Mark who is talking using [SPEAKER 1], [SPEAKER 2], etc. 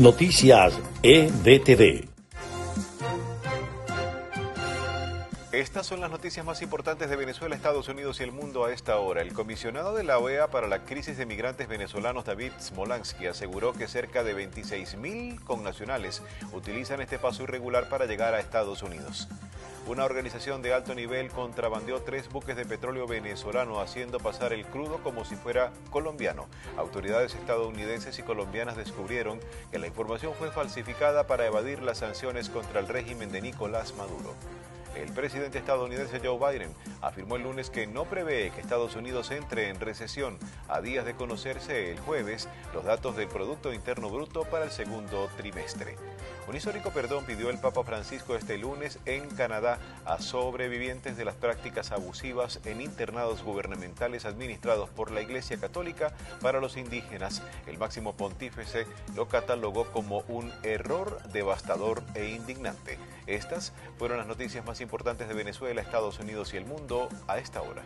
[SPEAKER 1] Noticias EDTV.
[SPEAKER 2] Estas son las noticias más importantes de Venezuela, Estados Unidos y el mundo a esta hora. El comisionado de la OEA para la crisis de migrantes venezolanos, David Smolansky, aseguró que cerca de 26.000 connacionales utilizan este paso irregular para llegar a Estados Unidos. Una organización de alto nivel contrabandeó tres buques de petróleo venezolano haciendo pasar el crudo como si fuera colombiano. Autoridades estadounidenses y colombianas descubrieron que la información fue falsificada para evadir las sanciones contra el régimen de Nicolás Maduro. El presidente estadounidense Joe Biden afirmó el lunes que no prevé que Estados Unidos entre en recesión a días de conocerse el jueves los datos del Producto Interno Bruto para el segundo trimestre. Un histórico perdón pidió el Papa Francisco este lunes en Canadá a sobrevivientes de las prácticas abusivas en internados gubernamentales administrados por la Iglesia Católica para los indígenas. El máximo pontífice lo catalogó como un error devastador e indignante. Estas fueron las noticias más importantes de Venezuela, Estados Unidos y el mundo a esta hora.